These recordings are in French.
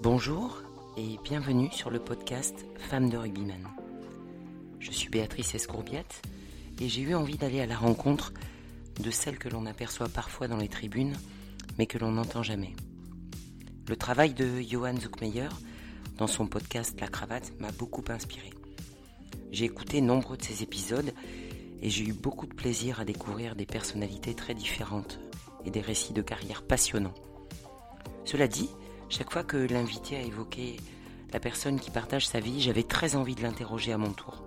Bonjour et bienvenue sur le podcast Femmes de rugbyman. Je suis Béatrice Escourbiette et j'ai eu envie d'aller à la rencontre de celles que l'on aperçoit parfois dans les tribunes mais que l'on n'entend jamais. Le travail de Johan Zuckmeyer dans son podcast La Cravate m'a beaucoup inspiré. J'ai écouté nombreux de ses épisodes et j'ai eu beaucoup de plaisir à découvrir des personnalités très différentes et des récits de carrière passionnants. Cela dit, chaque fois que l'invité a évoqué la personne qui partage sa vie, j'avais très envie de l'interroger à mon tour.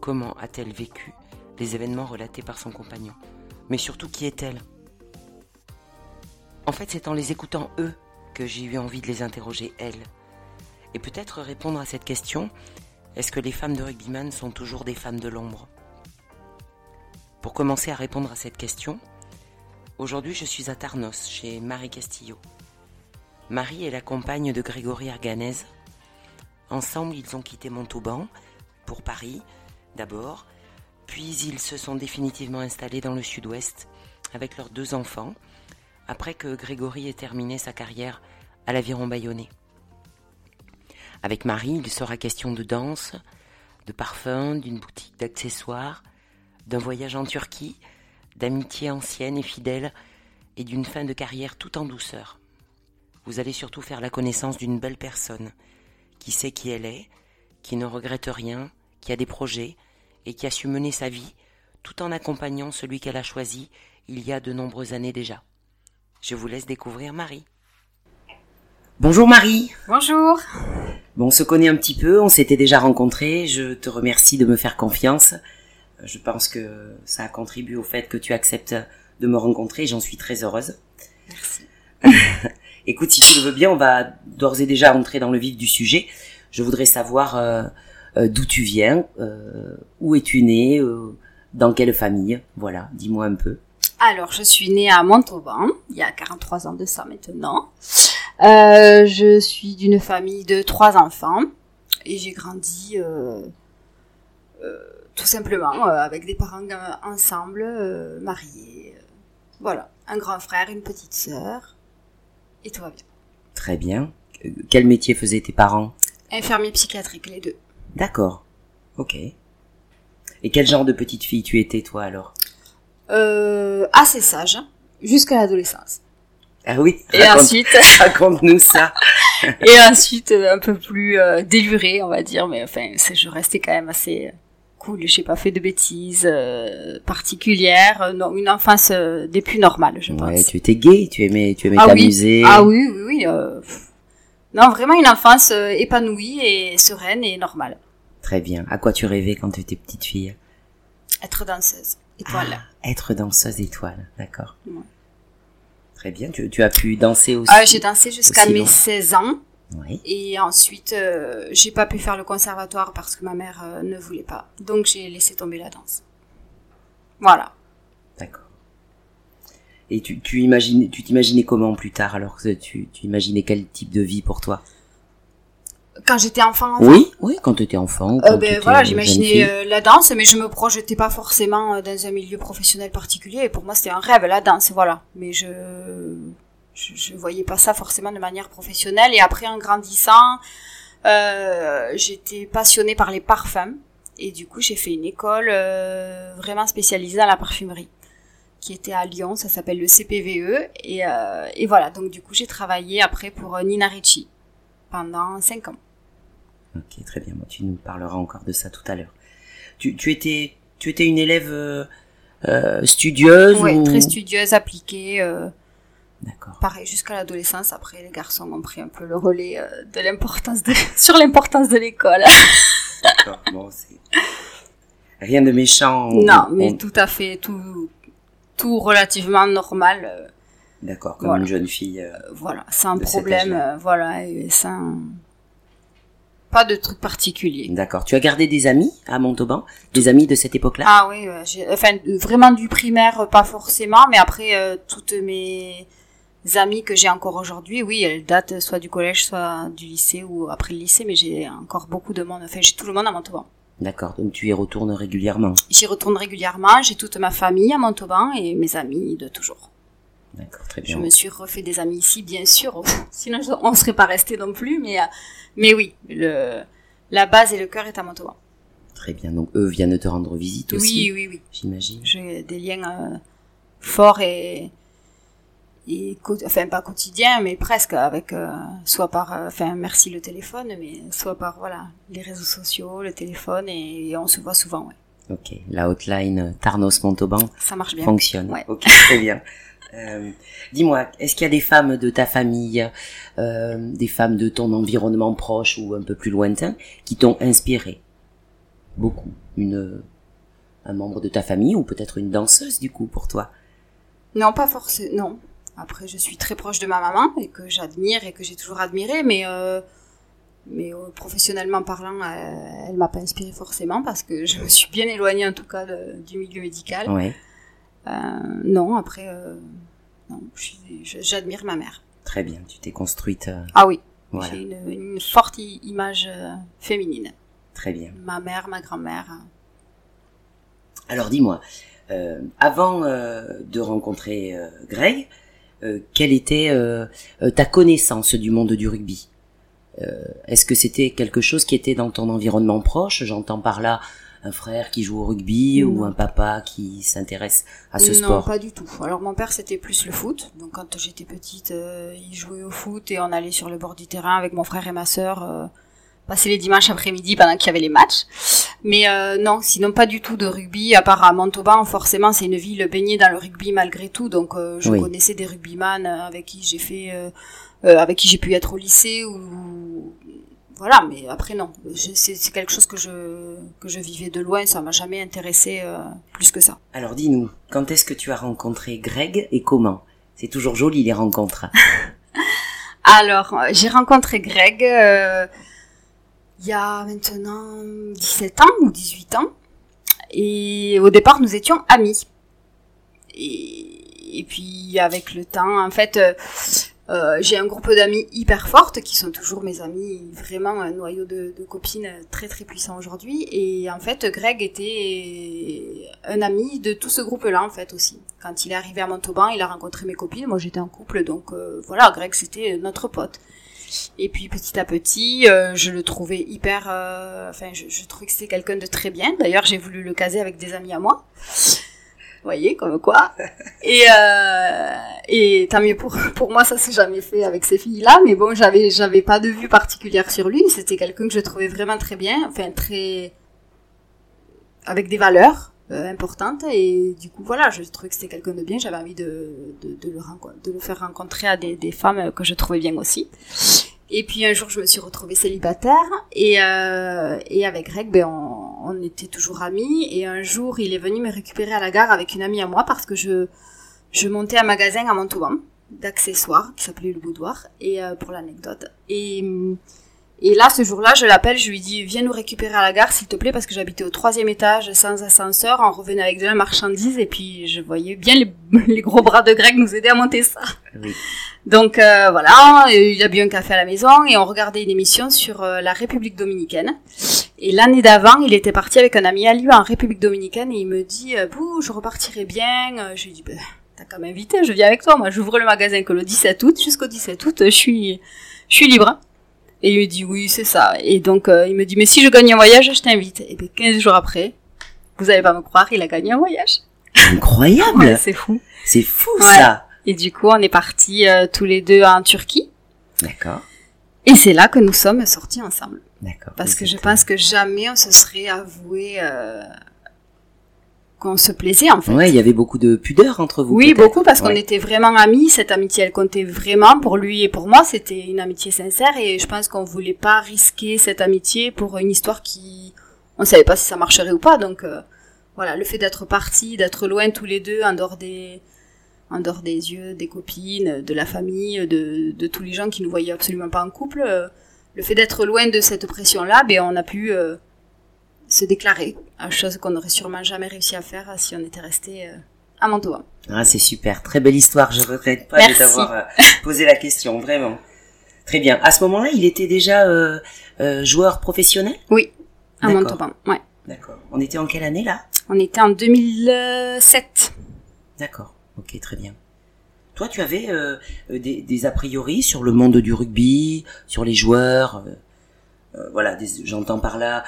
Comment a-t-elle vécu les événements relatés par son compagnon? Mais surtout, qui est-elle? En fait, c'est en les écoutant eux que j'ai eu envie de les interroger elles. Et peut-être répondre à cette question, est-ce que les femmes de rugbyman sont toujours des femmes de l'ombre? Pour commencer à répondre à cette question, aujourd'hui je suis à Tarnos, chez Marie Castillo. Marie est la compagne de Grégory Arganez. Ensemble, ils ont quitté Montauban pour Paris, d'abord, puis ils se sont définitivement installés dans le sud-ouest avec leurs deux enfants, après que Grégory ait terminé sa carrière à l'aviron bayonnais. Avec Marie, il sera question de danse, de parfum, d'une boutique d'accessoires, d'un voyage en Turquie, d'amitié ancienne et fidèle, et d'une fin de carrière tout en douceur. Vous allez surtout faire la connaissance d'une belle personne, qui sait qui elle est, qui ne regrette rien, qui a des projets, et qui a su mener sa vie, tout en accompagnant celui qu'elle a choisi il y a de nombreuses années déjà. Je vous laisse découvrir Marie. Bonjour Marie. Bonjour. Bon, on se connaît un petit peu, on s'était déjà rencontrés. Je te remercie de me faire confiance. Je pense que ça a contribué au fait que tu acceptes de me rencontrer. J'en suis très heureuse. Merci. Écoute, si tu le veux bien, on va d'ores et déjà entrer dans le vif du sujet. Je voudrais savoir euh, euh, d'où tu viens, euh, où es-tu né, dans quelle famille. Voilà, dis-moi un peu. Alors, je suis née à Montauban, il y a 43 ans de ça maintenant. Je suis d'une famille de trois enfants et j'ai grandi tout simplement avec des parents ensemble, mariés. voilà, un grand frère, une petite sœur et tout va bien. Très bien. Euh, Quel métier faisaient tes parents? Infirmier psychiatrique, les deux. D'accord. Ok. Et quel genre de petite fille tu étais toi alors? Euh, assez sage jusqu'à l'adolescence. Ah oui? Et raconte- ensuite, Raconte-nous ça. et ensuite un peu plus euh, déluré, on va dire, mais enfin, je restais quand même assez euh, cool. J'ai pas fait de bêtises euh, particulières, euh, non, une enfance euh, des plus normales, je pense. Ouais, tu étais gay, tu aimais, tu aimais Ah oui. t'amuser. Ah oui, oui, oui. euh, non, vraiment une enfance épanouie et sereine et normale. Très bien. À quoi tu rêvais quand tu étais petite fille? Être danseuse, étoile. Ah, être danseuse étoile, d'accord. Ouais. Très bien. Tu, tu as pu danser aussi. Ah, j'ai dansé jusqu'à mes long. 16 ans. Oui. Et ensuite, euh, j'ai pas pu faire le conservatoire parce que ma mère euh, ne voulait pas. Donc j'ai laissé tomber la danse. Voilà. D'accord. Et tu, tu imagines, tu t'imaginais comment plus tard alors que tu, tu imaginais quel type de vie pour toi? Quand j'étais enfant, enfant, Oui, oui, quand tu étais enfant. euh, ben voilà, j'imaginais euh, la danse, mais je me projetais pas forcément dans un milieu professionnel particulier. Et pour moi, c'était un rêve, la danse, voilà. Mais je, je, je voyais pas ça forcément de manière professionnelle. Et après, en grandissant, euh, j'étais passionnée par les parfums. Et du coup, j'ai fait une école euh, vraiment spécialisée dans la parfumerie, qui était à Lyon. Ça s'appelle le CPVE. Et, euh, et voilà. Donc, du coup, j'ai travaillé après pour euh, Nina Ricci pendant cinq ans. Ok, très bien. Bon, tu nous parleras encore de ça tout à l'heure. Tu, tu étais, tu étais une élève euh, euh, studieuse Ouais, ou... très studieuse, appliquée. Euh, D'accord. pareil jusqu'à l'adolescence. Après, les garçons ont pris un peu le relais euh, de l'importance de sur l'importance de l'école. D'accord. Bon, c'est rien de méchant. on- non, mais on- tout à fait, tout tout relativement normal. euh, D'accord, comme Voilà. une jeune fille. euh, voilà, sans problème, euh, voilà, et sans pas de truc particulier. D'accord. Tu as gardé des amis à Montauban? Des amis de cette époque-là? Ah oui, euh, j'ai- enfin vraiment du primaire, euh, pas forcément, mais après euh, toutes mes amies que j'ai encore aujourd'hui, oui, elles datent soit du collège, soit du lycée ou après le lycée, mais j'ai encore beaucoup de monde. Enfin, j'ai tout le monde à Montauban. D'accord, donc tu y retournes régulièrement. J'y retourne régulièrement, j'ai toute ma famille à Montauban et mes amis de toujours. D'accord, très Je bien. me suis refait des amis ici, bien sûr. Sinon, je- on serait pas resté non plus. Mais, euh, mais oui, le, la base et le cœur est à Montauban. Très bien. Donc eux viennent te rendre visite aussi, Oui, oui, oui. j'imagine. J'ai des liens euh, forts et, et enfin pas quotidiens, mais presque avec euh, soit par, euh, enfin merci le téléphone, mais soit par voilà les réseaux sociaux, le téléphone et, on se voit souvent. Ouais. Ok, la hotline Tarnos Montauban Ça marche bien. fonctionne. Ouais. Ok, très bien. Euh, Dis-moi, est-ce qu'il y a des femmes de ta famille, euh, des femmes de ton environnement proche ou un peu plus lointain, qui t'ont inspiré beaucoup? Une, un membre de ta famille ou peut-être une danseuse du coup pour toi? Non, pas forcément. Non. Après, je suis très proche de ma maman et que j'admire et que j'ai toujours admiré, mais euh, mais euh, professionnellement parlant, euh, elle m'a pas inspirée forcément parce que je me suis bien éloignée en tout cas de- du milieu médical. Ouais, Euh, non, après, euh, non, j'admire ma mère. très bien. Tu t'es construite. euh, Ah oui, voilà, j'ai une, une forte image féminine. très bien. Ma mère, ma grand-mère. Alors dis-moi, euh, avant euh, de rencontrer euh, Greg, quelle était euh, euh, ta connaissance du monde du rugby? Euh, Est-ce que c'était quelque chose qui était dans ton environnement proche? J'entends par là un frère qui joue au rugby ou Non. un papa qui s'intéresse à ce non, sport? pas du tout. Alors mon père c'était plus le foot. Donc quand j'étais petite, euh, il jouait au foot et on allait sur le bord du terrain avec mon frère et ma sœur euh, passer les dimanches après-midi pendant qu'il y avait les matchs. Mais euh, non, sinon pas du tout de rugby. À part à Montauban, forcément c'est une ville baignée dans le rugby malgré tout. Donc euh, je Oui. connaissais des rugbyman euh, avec qui j'ai fait, euh, euh, avec qui j'ai pu être au lycée ou voilà. Mais après non, c'est quelque chose que je que je vivais de loin. Ça m'a jamais intéressé euh, plus que ça. Alors dis-nous, quand est-ce que tu as rencontré Greg et comment? C'est toujours joli les rencontres. Alors, j'ai rencontré Greg euh, il y a maintenant 17 ans ou 18 ans. Et au départ, nous étions amis. Et, puis, avec le temps, en fait, euh, euh, j'ai un groupe d'amis hyper fortes qui sont toujours mes amis, vraiment un noyau de, de copines très très puissant aujourd'hui. Et en fait, Greg était un ami de tout ce groupe-là, en fait, aussi. Quand il est arrivé à Montauban, il a rencontré mes copines. Moi, j'étais en couple, donc euh, voilà, Greg, c'était notre pote. Et puis petit à petit, euh, je le trouvais hyper, euh, enfin, je, je trouvais que c'était quelqu'un de très bien. D'ailleurs, j'ai voulu le caser avec des amis à moi. Vous voyez, comme quoi. Et euh, et tant mieux pour pour moi, ça s'est jamais fait avec ces filles-là. Mais bon, j'avais j'avais pas de vue particulière sur lui. C'était quelqu'un que je trouvais vraiment très bien, enfin très avec des valeurs importantes. Et du coup, voilà, je trouvais que c'était quelqu'un de bien. J'avais envie de de, de le renco- de le faire rencontrer à des des femmes que je trouvais bien aussi. Et puis un jour, je me suis retrouvée célibataire et, euh, et avec Greg, ben, on, on était toujours amis. Et un jour, il est venu me récupérer à la gare avec une amie à moi parce que je, je montais un magasin à Montauban d'accessoires qui s'appelait Le Boudoir, et euh, pour l'anecdote. Et, et là, ce jour-là, je l'appelle, je lui dis, viens nous récupérer à la gare, s'il te plaît, parce que j'habitais au troisième étage sans ascenseur. On revenait avec de la marchandise et puis je voyais bien les, les gros bras de Greg nous aider à monter ça. Oui. Donc euh, voilà, il a bu un café à la maison et on regardait une émission sur euh, la République dominicaine. Et l'année d'avant, il était parti avec un ami à lui en République dominicaine et il me dit euh, Bouh, je repartirai bien. Euh, Je lui dis bah, T'as qu'à m'inviter, je viens avec toi. Moi, j'ouvre le magasin que le 17 août. Jusqu'au 17 août, je suis, je suis libre. Et il me dit Oui, c'est ça. Et donc, euh, il me dit Mais si je gagne un voyage, je t'invite. Et bien, 15 jours après, vous allez pas me croire, il a gagné un voyage. Incroyable Ouais, c'est fou. C'est fou Ouais. ça Et du coup, on est partis euh, tous les deux en Turquie. D'accord, Et c'est là que nous sommes sortis ensemble. d'accord. Parce que je pense que jamais on se serait avoué euh, qu'on se plaisait en fait. Ouais, il y avait beaucoup de pudeur entre vous. oui, beaucoup parce qu'on était vraiment amis. Cette amitié, elle comptait vraiment pour lui et pour moi. C'était une amitié sincère et je pense qu'on voulait pas risquer cette amitié pour une histoire qui, on savait pas si ça marcherait ou pas. Donc euh, voilà, le fait d'être partis, d'être loin tous les deux, en dehors des, en dehors des yeux des copines, de la famille, de, de tous les gens qui nous voyaient absolument pas en couple, euh, le fait d'être loin de cette pression-là, ben on a pu euh, se déclarer, chose qu'on n'aurait sûrement jamais réussi à faire si on était resté euh, à Montauban. Ah, c'est super. Très belle histoire. Je regrette pas Merci. de t'avoir euh, posé la question, vraiment. Très bien. À ce moment-là, il était déjà euh, euh, joueur professionnel? Oui, à. Montauban. Ouais. D'accord. On était en quelle année là? On était en 2007. D'accord. Ok, très bien. Toi, tu avais euh, des, des, a priori sur le monde du rugby, sur les joueurs. Euh, voilà, j'entends par là,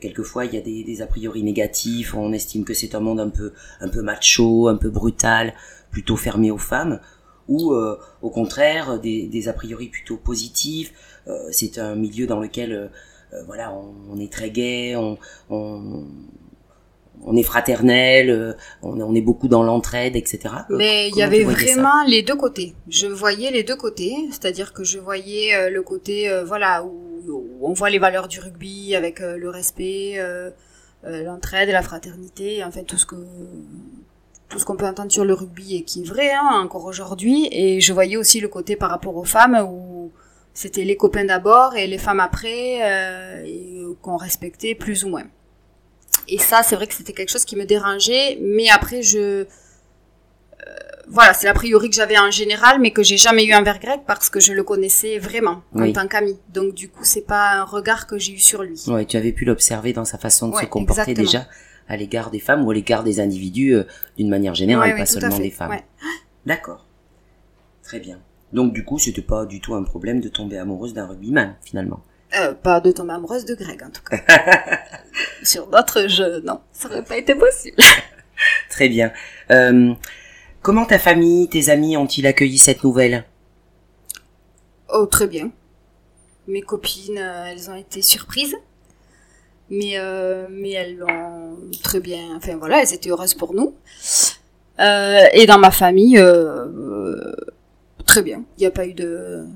quelquefois il y a des, des, a priori négatifs. On estime que c'est un monde un peu, un peu macho, un peu brutal, plutôt fermé aux femmes, ou au contraire des, des, a priori plutôt positifs. c'est un milieu dans lequel voilà, on, on, est très gai, on, on on est fraternel, euh, on, est beaucoup dans l'entraide, etc. Euh, Mais il y avait vraiment les deux côtés. Je voyais les deux côtés, c'est-à-dire que je voyais euh, le côté, voilà, où, on voit les valeurs du rugby avec le respect, l'entraide, la fraternité, en fait tout ce que tout ce qu'on peut entendre sur le rugby et qui est vrai hein, encore aujourd'hui. Et je voyais aussi le côté par rapport aux femmes où c'était les copains d'abord et les femmes après, qu'on respectait plus ou moins. Et ça, c'est vrai que c'était quelque chose qui me dérangeait, mais après, je... Euh, voilà, c'est l'a priori que j'avais en général, mais que j'ai jamais eu envers Greg parce que je le connaissais vraiment en tant qu'ami. Donc du coup, c'est pas un regard que j'ai eu sur lui. Ouais, tu avais pu l'observer dans sa façon de se comporter déjà à l'égard des femmes ou à l'égard des individus euh, d'une manière générale, pas seulement des femmes. D'accord. Très bien. Donc du coup, c'était pas du tout un problème de tomber amoureuse d'un rugbyman finalement. Euh, pas de tomber amoureuse de Greg, en tout cas. Sur d'autres jeux, non, ça aurait pas été possible. Très bien. Euh, comment ta famille, tes amis ont-ils accueilli cette nouvelle? Oh, très bien. Mes copines, euh, elles ont été surprises. Mais, mais elles l'ont très bien... Enfin voilà, elles étaient heureuses pour nous. et dans ma famille, très bien. Il n'y a pas eu de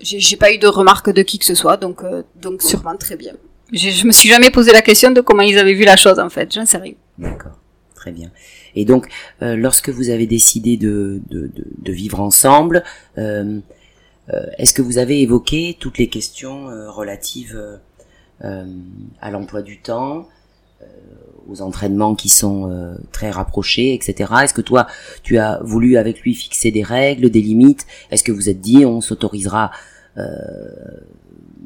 j'ai pas eu de remarques de qui que ce soit, donc euh, donc sûrement très bien. Je me suis jamais posé la question de comment ils avaient vu la chose en fait, j'en sais rien. D'accord, très bien. Et donc, euh, lorsque vous avez décidé de, de, de, de vivre ensemble, euh, euh est-ce que vous avez évoqué toutes les questions euh, relatives à l'emploi du temps, aux entraînements qui sont très rapprochés, etc. Est-ce que toi, tu as voulu avec lui fixer des règles, des limites? Est-ce que vous êtes dit on s'autorisera euh,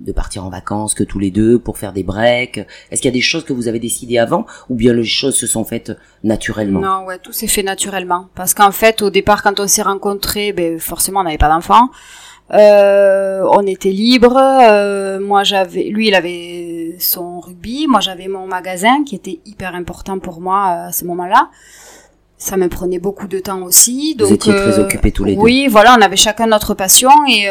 de partir en vacances que tous les deux pour faire des breaks Est-ce qu'il y a des choses que vous avez décidées avant ou bien les choses se sont faites naturellement? Non, ouais, tout s'est fait naturellement. Parce qu'en fait, au départ, quand on s'est rencontrés, ben, forcément, on n'avait pas d'enfants. Euh, on était libre. Euh, moi, j'avais, lui, il avait son rugby. Moi, j'avais mon magasin qui était hyper important pour moi à ce moment-là. Ça me prenait beaucoup de temps aussi. Donc, Vous étiez très occupés tous les deux. Oui, voilà, on avait chacun notre passion et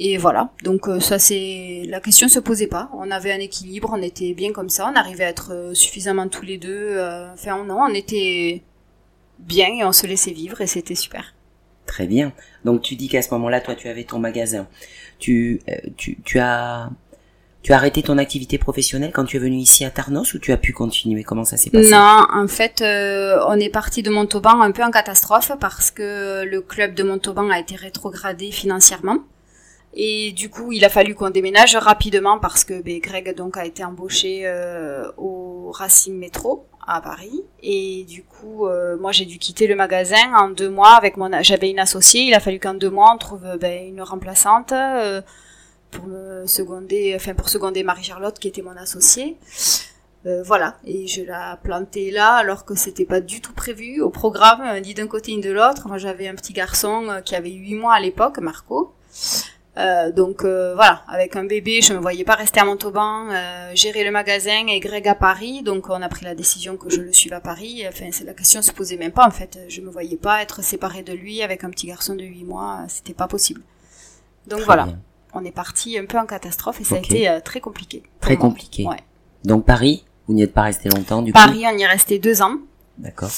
et voilà, donc euh, ça c'est la question se posait pas. On avait un équilibre, on était bien comme ça, on arrivait à être euh, suffisamment tous les deux. Euh, enfin non, on était bien et on se laissait vivre et c'était super. Très bien. Donc tu dis qu'à ce moment-là, toi tu avais ton magasin. Tu tu tu as tu as arrêté ton activité professionnelle quand tu es venu ici à Tarnos ou tu as pu continuer? Comment ça s'est passé? Non, en fait, on est parti de Montauban un peu en catastrophe parce que le club de Montauban a été rétrogradé financièrement. Et du coup, il a fallu qu'on déménage rapidement parce que ben, Greg donc a été embauché euh, au Racing Métro à Paris. Et du coup, euh, moi j'ai dû quitter le magasin en deux mois avec mon. J'avais une associée. Il a fallu qu'en deux mois on trouve ben, une remplaçante euh, pour me seconder, enfin pour seconder Marie-Charlotte qui était mon associée. voilà, et je l'ai plantée là alors que c'était pas du tout prévu au programme, ni d'un côté ni de l'autre. Moi j'avais un petit garçon qui avait huit mois à l'époque, Marco. Euh, donc euh, voilà, avec un bébé, je me voyais pas rester à Montauban, euh, gérer le magasin et Greg à Paris. Donc on a pris la décision que je le suive à Paris. Enfin, c'est la question se posait même pas en fait. Je me voyais pas être séparée de lui avec un petit garçon de 8 mois, c'était pas possible. Donc voilà, on est parti un peu en catastrophe et ça a été très compliqué. Très compliqué. Ouais. Donc Paris, vous n'y êtes pas resté longtemps du coup Paris, on y est resté deux ans. D'accord.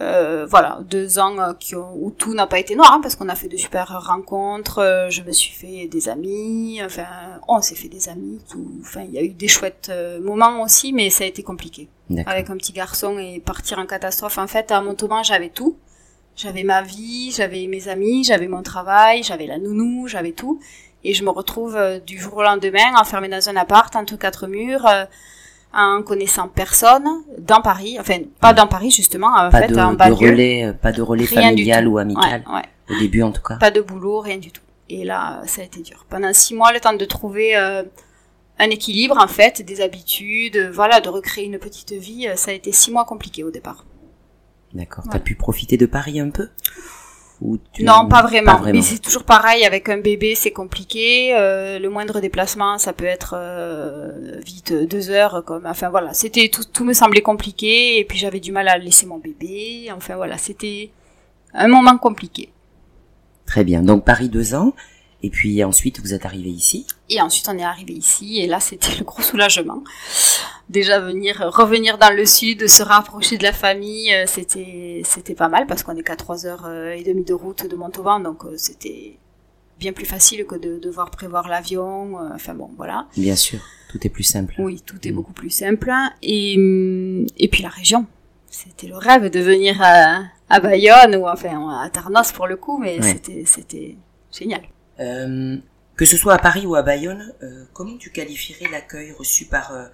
Euh, voilà, deux ans euh, qui ont, où tout n'a pas été noir, hein, parce qu'on a fait de super rencontres, euh, je me suis fait des amis, enfin, on s'est fait des amis, tout, enfin, il y a eu des chouettes moments aussi, mais ça a été compliqué. Avec un petit garçon et partir en catastrophe, en fait, à Montauban, j'avais tout. J'avais ma vie, j'avais mes amis, j'avais mon travail, j'avais la nounou, j'avais tout. Et je me retrouve du jour au lendemain enfermée dans un appart entre quatre murs, en connaissant personne dans Paris, enfin pas dans Paris justement, en fait en banlieue. De relais, euh, pas de relais familial ou amical. Au début en tout cas. Pas de boulot, rien du tout. Et là, ça a été dur. Pendant six mois, le temps de trouver euh, un équilibre en fait, des habitudes, voilà, de recréer une petite vie, euh, ça a été six mois compliqué au départ. D'accord. T'as pu profiter de Paris un peu? Ou tu- Non, pas vraiment. vraiment. Mais c'est toujours pareil avec un bébé, c'est compliqué. Euh, le moindre déplacement, ça peut être euh, vite deux heures. Comme, enfin voilà, c'était tout, tout me semblait compliqué. Et puis j'avais du mal à laisser mon bébé. Enfin voilà, c'était un moment compliqué. Très bien. Donc Paris deux ans. Et puis ensuite, vous êtes arrivé ici. Et ensuite, on est arrivé ici, et là, c'était le gros soulagement. Déjà venir, revenir dans le sud, se rapprocher de la famille, euh, c'était, c'était pas mal parce qu'on est qu'à trois heures euh, et demie de route de Montauban, donc euh, c'était bien plus facile que de devoir prévoir l'avion. Enfin bon, voilà. Bien sûr. Tout est plus simple. Oui, tout est Mm. beaucoup plus simple. Et hum, et puis la région, c'était le rêve de venir à, à Bayonne ou enfin à Tarnos pour le coup, mais Ouais. c'était, c'était génial. Euh, que ce soit à Paris ou à Bayonne, euh, comment tu qualifierais l'accueil reçu par euh,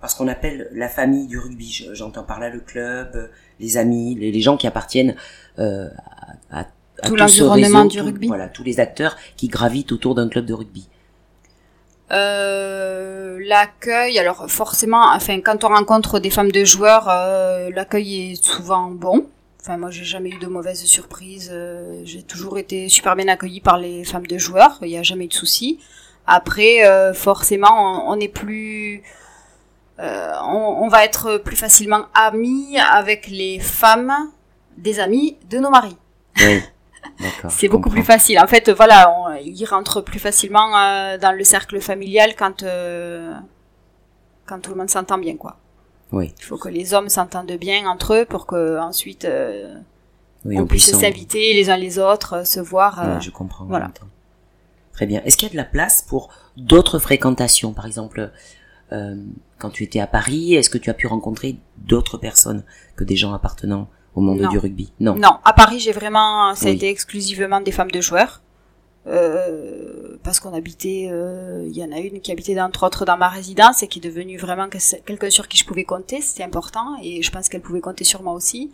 par ce qu'on appelle la famille du rugby? Je- J'entends par là le club, les amis, les, les gens qui appartiennent euh, à, Tout l'environnement du tout- rugby. Voilà, tous les acteurs qui gravitent autour d'un club de rugby. Euh, l'accueil, alors forcément, enfin quand on rencontre des femmes de joueurs, euh, l'accueil est souvent bon. Enfin moi j'ai jamais eu de mauvaises surprises. euh, j'ai toujours été super bien accueillie par les femmes de joueurs. Il n'y a jamais eu de soucis. Après, euh, forcément, on, on est plus, euh, on, on va être plus facilement amis avec les femmes des amis de nos maris. Oui. D'accord. C'est beaucoup plus facile. En fait, voilà, on, ils rentrent plus facilement euh, dans le cercle familial quand euh, quand tout le monde s'entend bien, quoi. Oui. Il faut que les hommes s'entendent bien entre eux pour que ensuite euh, Oui, on puisse s'inviter les uns les autres, euh, se voir. euh, Ouais, je comprends. voilà. Très bien. Est-ce qu'il y a de la place pour d'autres fréquentations? Par exemple, euh, quand tu étais à Paris, est-ce que tu as pu rencontrer d'autres personnes que des gens appartenant au monde Non. du rugby? Non. Non, à Paris, j'ai vraiment, ça a Oui. été exclusivement des femmes de joueurs. Euh, parce qu'on habitait, euh, il y en a une qui habitait entre autres dans ma résidence et qui est devenue vraiment que- quelqu'un sur qui je pouvais compter, c'était important et je pense qu'elle pouvait compter sur moi aussi.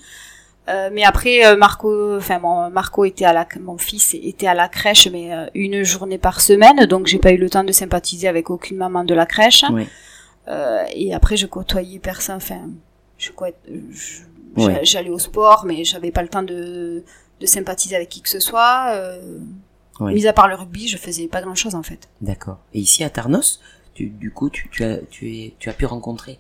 Euh, mais après, euh, Marco, enfin mon Marco était à la, mon fils était à la crèche, mais une journée par semaine, donc j'ai pas eu le temps de sympathiser avec aucune maman de la crèche. Oui. Euh, et après, je côtoyais personne. Enfin, je, j'allais au sport, mais j'avais pas le temps de, de sympathiser avec qui que ce soit. Euh, Oui. Mis à part le rugby, je faisais pas grand chose en fait. D'accord. Et ici à Tarnos, tu, du coup, tu, tu as, tu es, tu as pu rencontrer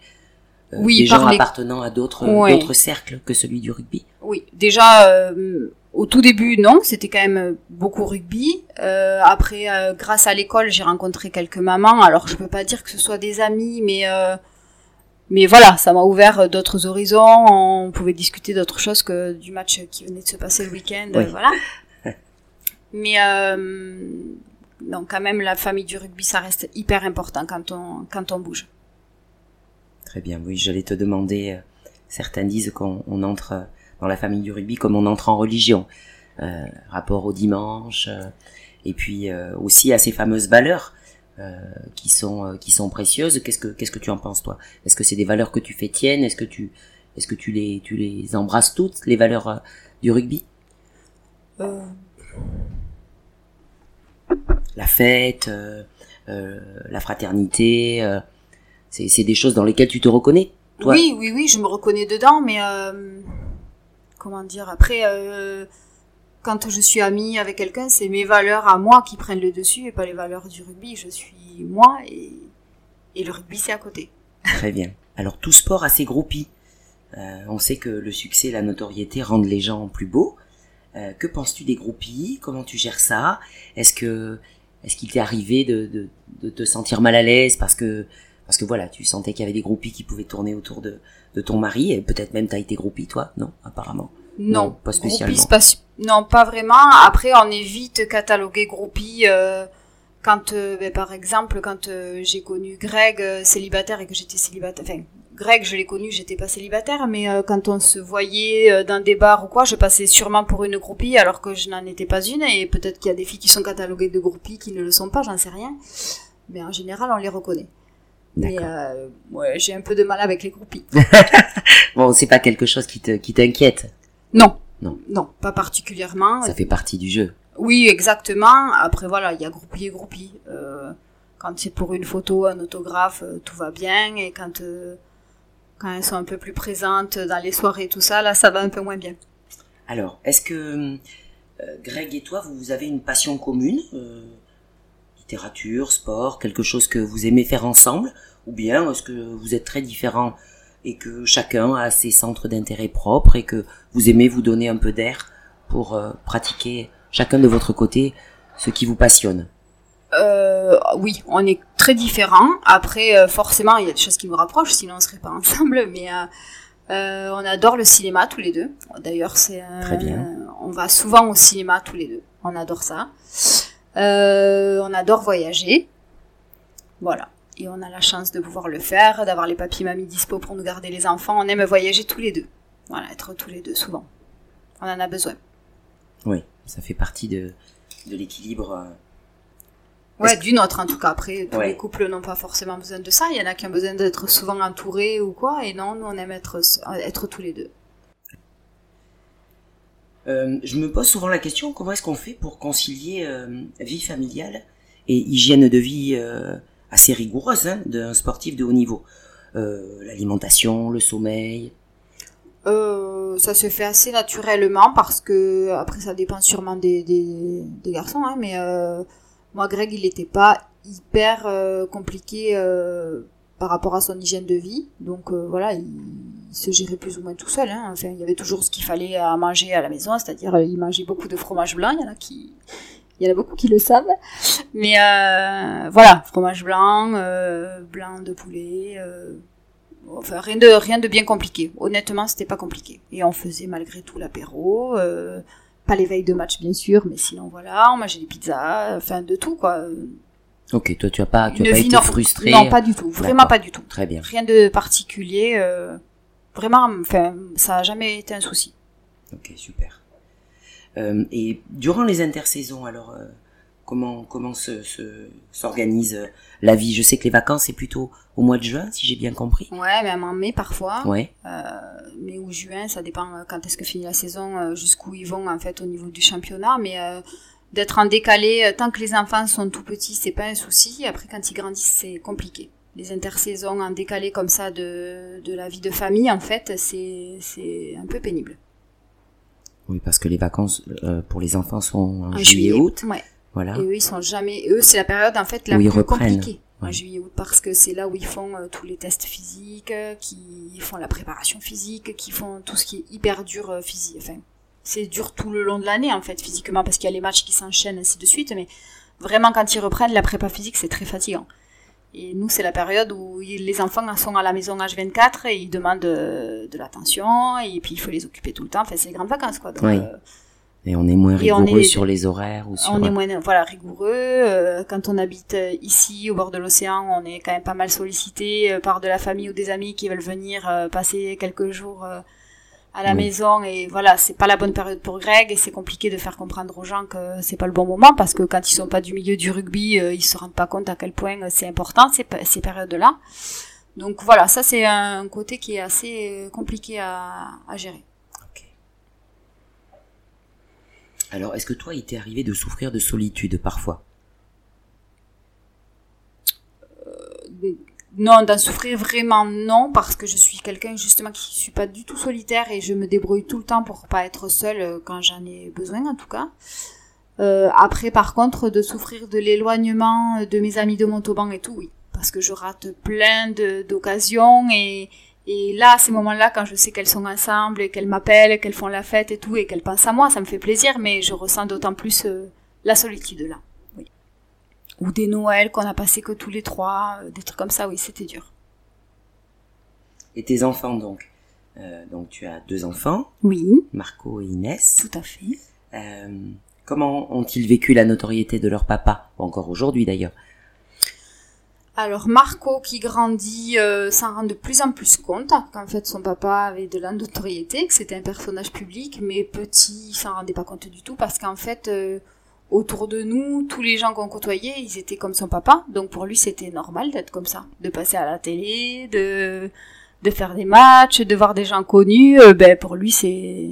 euh, Oui, des gens les- appartenant à d'autres, Ouais. cercles que celui du rugby? Oui, déjà euh, au tout début, non, c'était quand même beaucoup rugby. Euh, après, grâce à l'école, j'ai rencontré quelques mamans. Alors, je peux pas dire que ce soit des amis, mais mais voilà, ça m'a ouvert d'autres horizons. On pouvait discuter d'autres choses que du match qui venait de se passer le week-end. Oui. voilà. Mais euh, non, quand même, la famille du rugby, ça reste hyper important quand on quand on bouge. Très bien. Oui, j'allais te demander. euh, certains disent qu'on on entre dans la famille du rugby comme on entre en religion. Euh, rapport au dimanche, euh, et puis euh, aussi à ces fameuses valeurs euh, qui sont euh, qui sont précieuses. Qu'est-ce que qu'est-ce que tu en penses toi? Est-ce que c'est des valeurs que tu fais tiennes? Est-ce que tu est-ce que tu les tu les embrasses toutes les valeurs euh, du rugby? Euh, La fête, euh, euh, la fraternité, euh, c'est des choses dans lesquelles tu te reconnais toi Oui, oui, oui, je me reconnais dedans, mais comment dire Après, quand je suis amie avec quelqu'un, c'est mes valeurs à moi qui prennent le dessus et pas les valeurs du rugby. Je suis moi et, et le rugby c'est à côté. Très bien. Alors tout sport a ses groupies. On sait que le succès et la notoriété rendent les gens plus beaux. Euh, que penses-tu des groupies? Comment tu gères ça? Est-ce que est-ce qu'il t'est arrivé de, de, de te sentir mal à l'aise parce que parce que voilà, tu sentais qu'il y avait des groupies qui pouvaient tourner autour de, de ton mari et peut-être même t'as été groupie toi? Non, apparemment. Non, Non, pas spécialement. Pas non, pas vraiment. Après, on est vite catalogué groupie. euh, quand, euh, ben, par exemple, quand j'ai connu Greg célibataire et que j'étais célibataire, enfin, Greg, je l'ai connu, j'étais pas célibataire, mais euh, quand on se voyait euh, dans des bars ou quoi, je passais sûrement pour une groupie alors que je n'en étais pas une. Et peut-être qu'il y a des filles qui sont cataloguées de groupies qui ne le sont pas, j'en sais rien. Mais en général, on les reconnaît. Mais euh, ouais, j'ai un peu de mal avec les groupies. Bon, c'est pas quelque chose qui te qui t'inquiète? Non. Non. Non, pas particulièrement. Ça fait partie du jeu. Oui, exactement. Après, voilà, il y a groupie et groupie. Euh, quand c'est pour une photo, un autographe, euh, tout va bien. Et quand, euh, quand elles sont un peu plus présentes dans les soirées et tout ça, là, ça va un peu moins bien. Alors, est-ce que euh, Greg et toi, vous avez une passion commune euh, Littérature, sport, quelque chose que vous aimez faire ensemble Ou bien est-ce que vous êtes très différents et que chacun a ses centres d'intérêt propres et que vous aimez vous donner un peu d'air pour euh, pratiquer chacun de votre côté ce qui vous passionne? Euh, oui, on est très différents. Après, forcément, il y a des choses qui nous rapprochent, sinon on serait pas ensemble. Mais euh, on adore le cinéma tous les deux. D'ailleurs, c'est on va souvent au cinéma tous les deux. On adore ça. Euh, on adore voyager. Voilà. Et on a la chance de pouvoir le faire, d'avoir les papis mamies dispo pour nous garder les enfants. On aime voyager tous les deux. Voilà, être tous les deux souvent. On en a besoin. Oui, ça fait partie de, de l'équilibre euh, Ouais, d'une autre en tout cas. Après, tous les couples n'ont pas forcément besoin de ça. Il y en a qui ont besoin d'être souvent entourés ou quoi. Et non, nous on aime être, être tous les deux. Euh, je me pose souvent la question comment est-ce qu'on fait pour concilier euh, vie familiale et hygiène de vie euh, assez rigoureuse hein, d'un sportif de haut niveau? L'alimentation, le sommeil? Ça se fait assez naturellement parce que après ça dépend sûrement des, des, des garçons hein, mais moi, Greg, il n'était pas hyper euh, compliqué euh, par rapport à son hygiène de vie. Donc euh, voilà, il, se gérait plus ou moins tout seul. Hein. Enfin, il y avait toujours ce qu'il fallait à manger à la maison, c'est-à-dire il mangeait beaucoup de fromage blanc. Il y en a beaucoup qui le savent. Mais voilà, fromage blanc, blanc de poulet. Enfin, rien de rien de bien compliqué. Honnêtement, c'était pas compliqué. Et on faisait malgré tout l'apéro. Pas les veilles de match, bien sûr, mais sinon, voilà, on mangeait des pizzas, enfin, de tout, quoi. Ok, toi, tu as pas, tu as pas été frustré Non, pas du tout, vraiment pas du tout. Très bien. Rien de particulier, euh, vraiment, enfin, ça a jamais été un souci. Ok, super. Euh, et durant les intersaisons, alors, euh, comment comment se s'organise euh, la vie Je sais que les vacances c'est plutôt au mois de juin, si j'ai bien compris. Ouais, même en mai parfois. Ouais. Euh, mai ou juin, ça dépend euh, quand est-ce que finit la saison, jusqu'où ils vont en fait au niveau du championnat, mais d'être en décalé tant que les enfants sont tout petits, c'est pas un souci. Après, quand ils grandissent, c'est compliqué. Les intersaisons en décalé comme ça de, de la vie de famille, en fait, c'est un peu pénible. Oui, parce que les vacances pour les enfants sont en, juillet-août. Ouais. Et eux, ils sont jamais. Eux, c'est la période en fait la plus compliquée. En juillet août parce que c'est là où ils font euh, tous les tests physiques, euh, qui font la préparation physique, qui font tout ce qui est hyper dur euh, physique. Enfin, c'est dur tout le long de l'année en fait physiquement parce qu'il y a les matchs qui s'enchaînent ainsi de suite. Mais vraiment quand ils reprennent la prépa physique, c'est très fatigant. Et nous, c'est la période où les enfants sont à la maison H24 et ils demandent de, l'attention et puis il faut les occuper tout le temps. Enfin, c'est les grandes vacances quoi. Donc, et on est moins rigoureux sur les horaires ou sur... On est moins voilà rigoureux. Euh, quand on habite euh, ici au bord de l'océan, on est quand même pas mal sollicité euh, par de la famille ou des amis qui veulent venir passer quelques jours à la maison et voilà, c'est pas la bonne période pour Greg et c'est compliqué de faire comprendre aux gens que c'est pas le bon moment parce que quand ils sont pas du milieu du rugby, ils se rendent pas compte à quel point c'est important ces, ces périodes-là. Donc voilà, ça c'est un côté qui est assez compliqué à, à gérer. Alors, est-ce que toi, il t'est arrivé de souffrir de solitude parfois? Euh, Non, d'en souffrir vraiment non, parce que je suis quelqu'un justement qui suis pas du tout solitaire et je me débrouille tout le temps pour pas être seule euh, quand j'en ai besoin en tout cas. Euh, après, par contre, de souffrir de l'éloignement de mes amis de Montauban et tout, oui, parce que je rate plein d'occasions et et là, à ces moments-là, quand je sais qu'elles sont ensemble et qu'elles m'appellent, qu'elles font la fête et tout, et qu'elles pensent à moi, ça me fait plaisir, mais je ressens d'autant plus euh, la solitude là. Oui. Ou des Noëls qu'on a passé que tous les trois, euh, des trucs comme ça, oui, c'était dur. Et tes enfants donc? Euh, Donc tu as deux enfants. Oui. Marco et Inès. Tout à fait. comment ont-ils vécu la notoriété de leur papa? Encore aujourd'hui d'ailleurs. Alors Marco qui grandit euh, s'en rend de plus en plus compte qu'en fait son papa avait de la notoriété, que c'était un personnage public, mais petit il s'en rendait pas compte du tout parce qu'en fait euh, autour de nous, tous les gens qu'on côtoyait, ils étaient comme son papa, donc pour lui c'était normal d'être comme ça, de passer à la télé, de de faire des matchs, de voir des gens connus, euh, ben pour lui c'est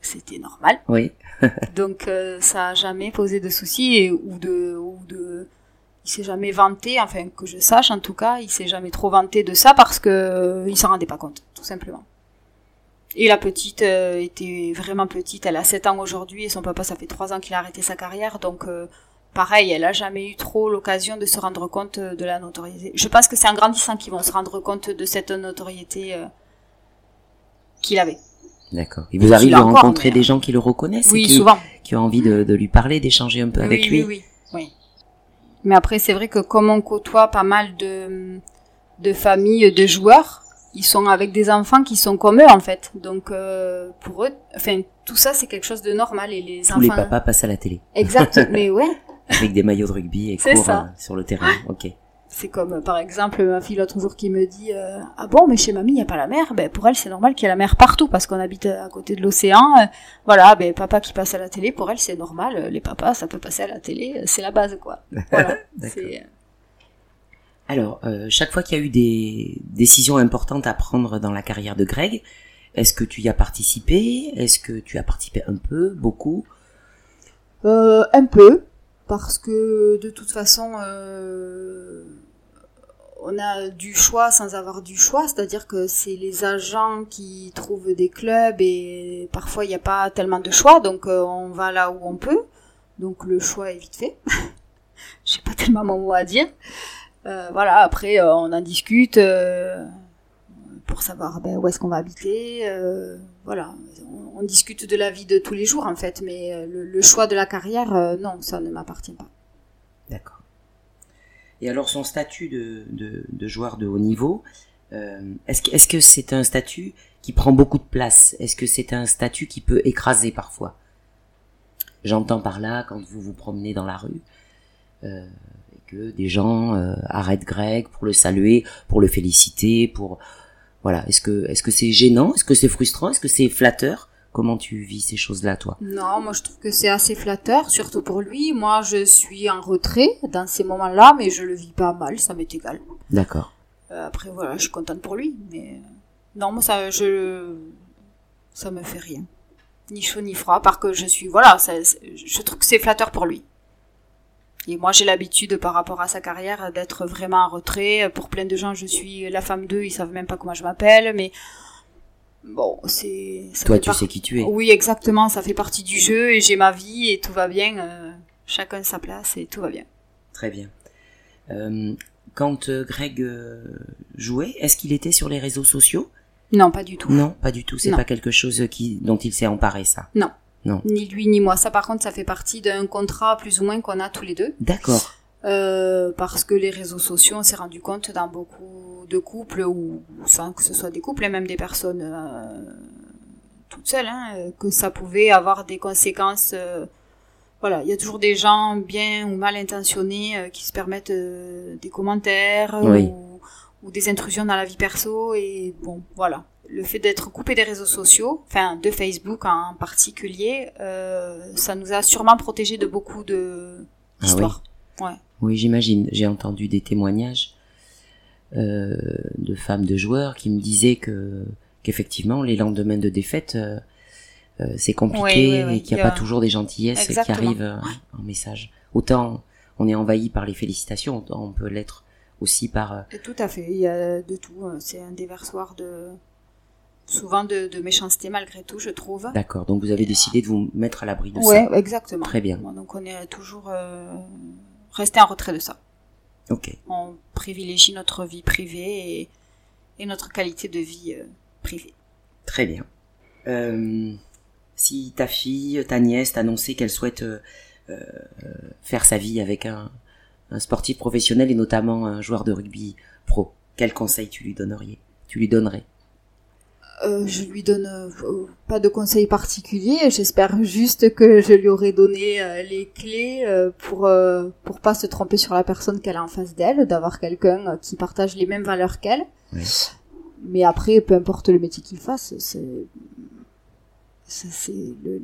c'était normal. Oui. donc ça a jamais posé de soucis ou de ou de il s'est jamais vanté, enfin que je sache en tout cas, il s'est jamais trop vanté de ça parce que euh, il s'en rendait pas compte, tout simplement. Et la petite euh, était vraiment petite, elle a 7 ans aujourd'hui et son papa ça fait 3 ans qu'il a arrêté sa carrière, donc euh, pareil, elle a jamais eu trop l'occasion de se rendre compte de la notoriété. Je pense que c'est en grandissant qu'ils vont se rendre compte de cette notoriété qu'il avait. D'accord. Il vous arrive de rencontrer des gens qui le reconnaissent Oui, qui, souvent. Qui ont envie de, de lui parler, d'échanger un peu avec lui. Oui, oui, oui. Mais après, c'est vrai que comme on côtoie pas mal de, de familles de joueurs, ils sont avec des enfants qui sont comme eux en fait. Donc euh, pour eux, enfin tout ça c'est quelque chose de normal et les Tous enfants. les papas passent à la télé. Exact. mais ouais. Avec des maillots de rugby et courent ça. euh, sur le terrain. Ok. C'est comme euh, par exemple ma fille l'autre jour qui me dit euh, ah bon mais chez mamie il y a pas la mer? Ben pour elle c'est normal qu'il y ait la mer partout parce qu'on habite à côté de l'océan Euh, voilà ben papa qui passe à la télé pour elle c'est normal les papas ça peut passer à la télé c'est la base quoi. Voilà Alors, euh, chaque fois qu'il y a eu des décisions importantes à prendre dans la carrière de Greg, est-ce que tu y as participé? Est-ce que tu as participé un peu, beaucoup? un peu, parce que de toute façon, euh, on a du choix sans avoir du choix, c'est-à-dire que c'est les agents qui trouvent des clubs et parfois il n'y a pas tellement de choix, donc euh, on va là où on peut. Donc le choix est vite fait. J'ai pas tellement mon mot à dire. Euh, voilà, après euh, on en discute euh, pour savoir ben, où est-ce qu'on va habiter. euh, voilà, on, discute de la vie de tous les jours en fait, mais euh, le, choix de la carrière, euh, non, ça ne m'appartient pas. D'accord. Et alors, son statut de, joueur de haut niveau, est-ce que c'est un statut qui prend beaucoup de place? Est-ce que c'est un statut qui peut écraser parfois? J'entends par là quand vous vous promenez dans la rue que des gens arrêtent Greg pour le saluer, pour le féliciter, pour voilà. Est-ce que est-ce que c'est gênant? Est-ce que c'est frustrant? Est-ce que c'est flatteur? Comment tu vis ces choses-là, toi? Non, moi je trouve que c'est assez flatteur, surtout pour lui. Moi je suis en retrait dans ces moments-là, mais je le vis pas mal, ça m'est égal. D'accord. Euh, après voilà, je suis contente pour lui, mais non, moi ça, je, ça me fait rien, ni chaud ni froid, parce que je suis voilà, ça, je trouve que c'est flatteur pour lui. Et moi j'ai l'habitude par rapport à sa carrière d'être vraiment en retrait. Pour plein de gens, je suis la femme d'eux, ils savent même pas comment je m'appelle, mais bon, c'est. Toi, tu sais qui tu es. Oui, exactement, ça fait partie du jeu et j'ai ma vie et tout va bien. euh, chacun sa place et tout va bien. Très bien. Euh, quand euh, Greg jouait, est-ce qu'il était sur les réseaux sociaux? Non, pas du tout. Non, pas du tout. C'est Non. pas quelque chose qui dont il s'est emparé, ça? Ni lui ni moi. Ça, par contre, ça fait partie d'un contrat plus ou moins qu'on a tous les deux. D'accord. Euh, parce que les réseaux sociaux, on s'est rendu compte dans beaucoup de couples, ou sans que ce soit des couples, et même des personnes euh, toutes seules, hein, euh, que ça pouvait avoir des conséquences. euh, voilà, il y a toujours des gens bien ou mal intentionnés qui se permettent des commentaires Oui. ou, ou des intrusions dans la vie perso. Et bon, voilà. Le fait d'être coupé des réseaux sociaux, enfin de Facebook en particulier, euh, ça nous a sûrement protégé de beaucoup de Ah oui. Ouais. Oui, j'imagine. J'ai entendu des témoignages euh, de femmes de joueurs qui me disaient que qu'effectivement les lendemains de défaite euh, euh, c'est compliqué Oui, oui, oui. et qu'il n'y a pas toujours des gentillesses qui arrivent euh, en message. Autant on est envahi par les félicitations, autant on peut l'être aussi par euh, Tout à fait, il y a de tout. euh, C'est un déversoir de souvent de, de méchanceté malgré tout, je trouve. D'accord. Donc vous avez décidé de vous mettre à l'abri de Ouais, ça. exactement. Très bien. Donc on est toujours euh, resté en retrait de ça. Ok. On privilégie notre vie privée et, et notre qualité de vie euh, privée. Très bien. Euh, si ta fille, ta nièce t'annonçait qu'elle souhaite faire sa vie avec un, un sportif professionnel et notamment un joueur de rugby pro, quel conseil tu lui donnerais Tu lui donnerais? Euh, je lui donne euh, euh, pas de conseils particuliers. J'espère juste que je lui aurai donné euh, les clés euh, pour euh, pour pas se tromper sur la personne qu'elle a en face d'elle, d'avoir quelqu'un qui partage les mêmes valeurs qu'elle. Oui. Mais après, peu importe le métier qu'il fasse, c'est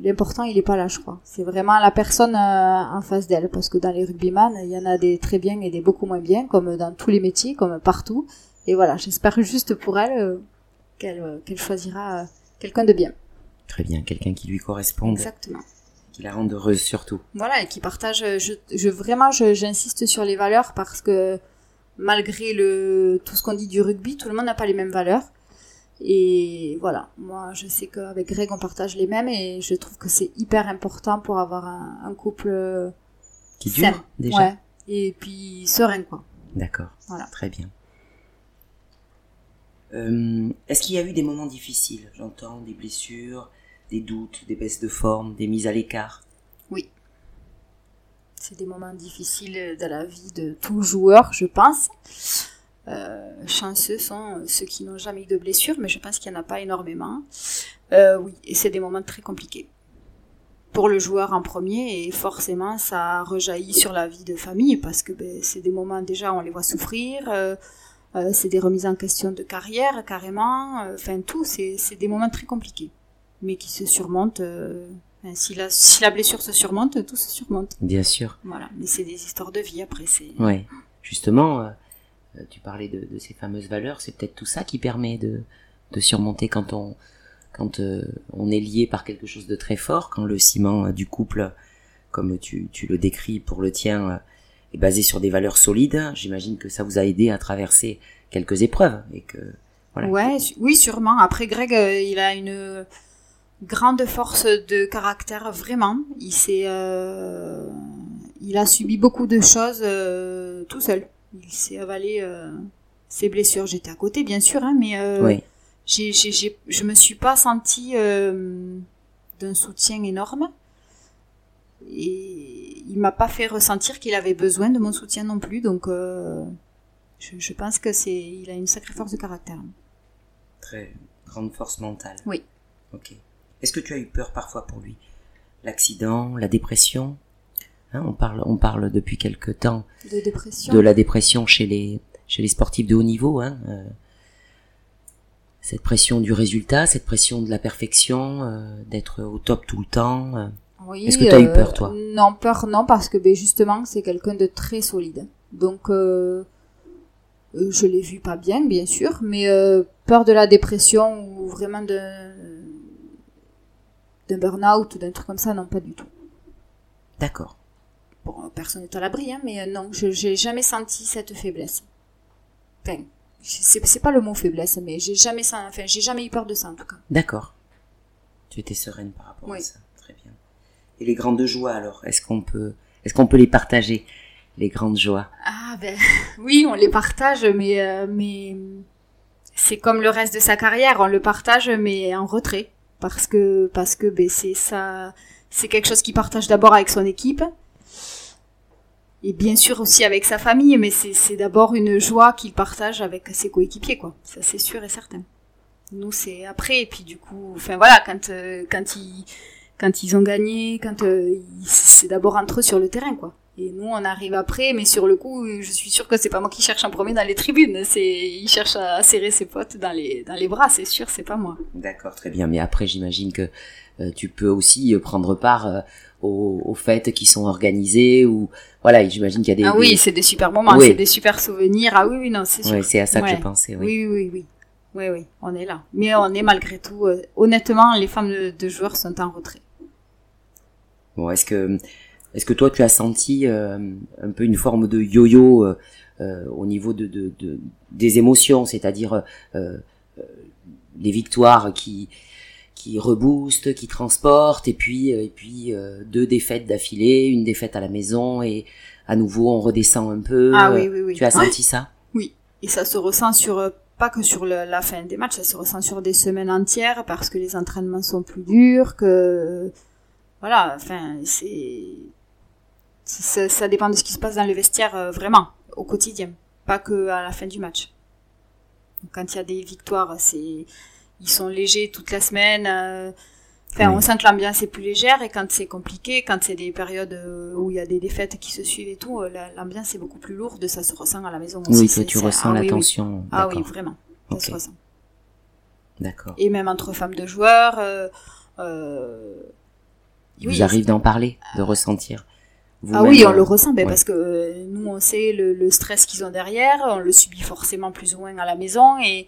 l'important il est pas là je crois c'est vraiment la personne euh, en face d'elle parce que dans les rugbyman il y en a des très bien et des beaucoup moins bien comme dans tous les métiers comme partout et voilà j'espère juste pour elle euh, qu'elle euh, qu'elle choisira euh, quelqu'un de bien Très bien, quelqu'un qui lui corresponde, exactement Qui la rendent heureuse surtout. Voilà, et qui partagent. Je, je vraiment, j'insiste sur les valeurs parce que malgré le tout ce qu'on dit du rugby, tout le monde n'a pas les mêmes valeurs. Et voilà, moi, je sais qu'avec Greg, on partage les mêmes et je trouve que c'est hyper important pour avoir un, un couple euh, Qui dure déjà. Ouais. Et puis serein, quoi. D'accord. Voilà. Très bien. Euh, Est-ce qu'il y a eu des moments difficiles? J'entends des blessures, des doutes, des baisses de forme, des mises à l'écart? C'est des moments difficiles de la vie de tout joueur, je pense. Euh, chanceux sont ceux qui n'ont jamais eu de blessure, mais je pense qu'il n'y en a pas énormément. Euh, oui, et c'est des moments très compliqués. Pour le joueur en premier, et forcément, ça rejaillit sur la vie de famille, parce que ben, c'est des moments, déjà, on les voit souffrir, euh, c'est des remises en question de carrière, carrément, euh, enfin tout, c'est des moments très compliqués, mais qui se surmontent. euh, si, la, si la blessure se surmonte, tout se surmonte. Bien sûr. Voilà, mais c'est des histoires de vie après, c'est... Ouais. Justement, tu parlais de, de ces fameuses valeurs. C'est peut-être tout ça qui permet de, de surmonter quand on quand euh, on est lié par quelque chose de très fort, quand le ciment euh, du couple, comme tu, tu le décris pour le tien, est basé sur des valeurs solides. J'imagine que ça vous a aidé à traverser quelques épreuves et que voilà. Ouais, oui, sûrement. Après, Greg, euh, il a une grande force de caractère, vraiment. Il s'est, euh, il a subi beaucoup de choses euh, tout seul. Il s'est avalé ses blessures. J'étais à côté, bien sûr, hein, mais Oui. j'ai, j'ai, j'ai, je me suis pas sentie d'un soutien énorme. Et il m'a pas fait ressentir qu'il avait besoin de mon soutien non plus. Donc, euh, je, je pense que c'est, il a une sacrée force de caractère. Très grande force mentale. Oui. Ok. Est-ce que tu as eu peur parfois pour lui? L'accident, la dépression? Hein, on parle, on parle depuis quelque temps De dépression? de la dépression chez les chez les sportifs de haut niveau. Hein, euh, cette pression du résultat, cette pression de la perfection, euh, d'être au top tout le temps. Euh. Oui, Est-ce que t'as eu euh, peur, toi Non, peur non, parce que ben, justement, c'est quelqu'un de très solide. Donc, euh, euh, je l'ai vu pas bien, bien sûr, mais euh, peur de la dépression ou vraiment de d'un burn-out ou d'un truc comme ça, non, pas du tout. D'accord. Bon, personne n'est à l'abri, hein, mais euh, non, je j'ai jamais senti cette faiblesse. Enfin, c'est pas le mot faiblesse, mais j'ai jamais, enfin, j'ai jamais eu peur de ça en tout cas. D'accord. Tu étais sereine par rapport à Oui. ça. Et les grandes joies alors Est-ce qu'on peut est-ce qu'on peut les partager les grandes joies? Ah ben oui, on les partage, mais euh, mais c'est comme le reste de sa carrière, on le partage mais en retrait parce que parce que ben c'est ça, c'est quelque chose qu'il partage d'abord avec son équipe et bien sûr aussi avec sa famille, mais c'est d'abord une joie qu'il partage avec ses coéquipiers quoi. Ça c'est sûr et certain. Nous c'est après et puis du coup, enfin voilà quand euh, quand ils quand ils ont gagné, quand euh, c'est d'abord entre eux sur le terrain quoi. Et nous, on arrive après, mais sur le coup, je suis sûre que c'est pas moi qui cherche en premier dans les tribunes. C'est, il cherche à serrer ses potes dans les, dans les bras, c'est sûr, c'est pas moi. D'accord, très bien. Mais après, j'imagine que euh, tu peux aussi euh, prendre part euh, aux, aux fêtes qui sont organisées ou voilà. J'imagine qu'il y a des. ah oui, des- c'est des super moments, Oui. c'est des super souvenirs. Ah oui, oui, non, c'est sûr. Ouais, c'est à ça que Ouais. je pensais. Oui. Oui, oui, oui, oui. Oui, oui, on est là. Mais on est malgré tout, euh, honnêtement, les femmes de, de joueurs sont en retrait. Bon, est-ce que est-ce que toi tu as senti euh, un peu une forme de yo-yo euh, euh, au niveau de, de, de- des émotions, c'est-à-dire les victoires qui qui reboostent, qui transportent, et puis et puis euh, deux défaites d'affilée, une défaite à la maison et à nouveau on redescend un peu. Ah oui, oui, oui. Tu as Ouais. senti ça? Et ça se ressent sur, pas que sur le- la fin des matchs, ça se ressent sur des semaines entières parce que les entraînements sont plus durs, que, voilà, enfin, c'est, ça, ça dépend de ce qui se passe dans le vestiaire, euh, vraiment, au quotidien. Pas que à la fin du match. Donc, Quand il y a des victoires, c'est, ils sont légers toute la semaine, euh, Enfin, Oui. on sent que l'ambiance est plus légère et quand c'est compliqué, quand c'est des périodes euh, où il y a des défaites qui se suivent et tout, la- l'ambiance est beaucoup plus lourde, ça se ressent à la maison aussi. Oui, toi tu ressens ah la oui, oui. tension. Ah oui, D'accord. vraiment. Ça se ressent. D'accord. Et même entre femmes de joueurs, euh, Il oui, vous arrive d'en parler, de ressentir. Ah oui, on euh, le ressent, ben, ouais. parce que euh, nous, on sait le, le stress qu'ils ont derrière, on le subit forcément plus ou moins à la maison, et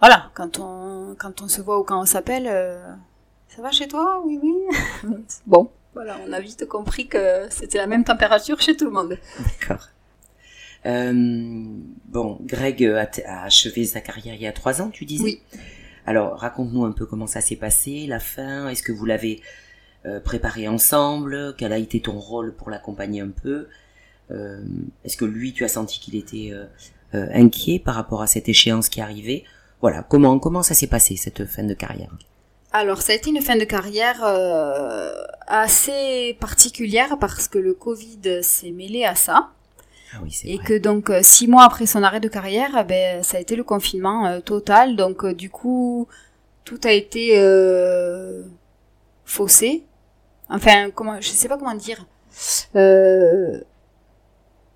voilà, quand on, quand on se voit ou quand on s'appelle, euh, ça va chez toi? Oui, oui. bon, Voilà, on a vite compris que c'était la même température chez tout le monde. D'accord. Euh, bon, Greg a, a, achevé sa carrière il y a trois ans, tu disais? Oui. Alors, raconte-nous un peu comment ça s'est passé, la fin. Est-ce que vous l'avez euh, préparé ensemble Quel a été ton rôle pour l'accompagner un peu euh, Est-ce que lui, tu as senti qu'il était euh, inquiet par rapport à cette échéance qui arrivait Voilà, comment comment ça s'est passé cette fin de carrière? Alors, ça a été une fin de carrière euh, assez particulière parce que le Covid s'est mêlé à ça. Ah oui, et vrai. que donc euh, six mois après son arrêt de carrière, eh ben ça a été le confinement euh, total. Donc euh, du coup, tout a été euh, faussé. Enfin, comment, je sais pas comment dire. Euh,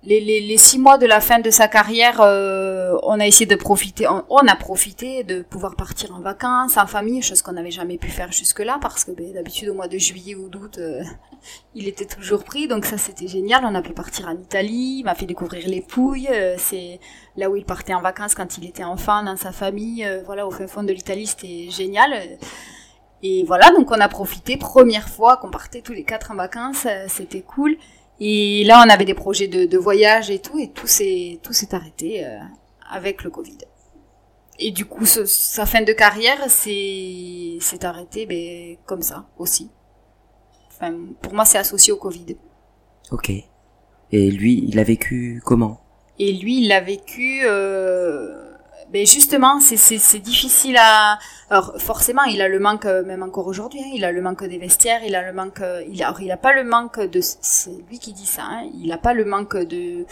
les, les, les, six mois de la fin de sa carrière, euh, on a essayé de profiter, on, on, a profité de pouvoir partir en vacances, en famille, chose qu'on n'avait jamais pu faire jusque-là, parce que ben, d'habitude au mois de juillet ou d'août, euh, il était toujours pris, donc ça c'était génial. On a pu partir en Italie, il m'a fait découvrir les Pouilles, euh, c'est là où il partait en vacances quand il était enfant, dans sa famille, euh, voilà, au fin fond de l'Italie, c'était génial. Et voilà, donc on a profité, première fois qu'on partait tous les quatre en vacances, euh, c'était cool. Et là, on avait des projets de, de voyage et tout, et tout s'est tout s'est arrêté euh, avec le Covid. Et du coup, ce, sa fin de carrière s'est s'est arrêté, ben comme ça aussi. Enfin, pour moi, c'est associé au Covid. Ok. Et lui, il a vécu comment? Et lui, il l'a vécu. Euh, ben justement, c'est difficile à. Alors forcément, il a le manque, même encore aujourd'hui, hein, il a le manque des vestiaires, il a le manque, il a, alors, il a pas le manque de, c'est lui qui dit ça, hein, il a pas le manque de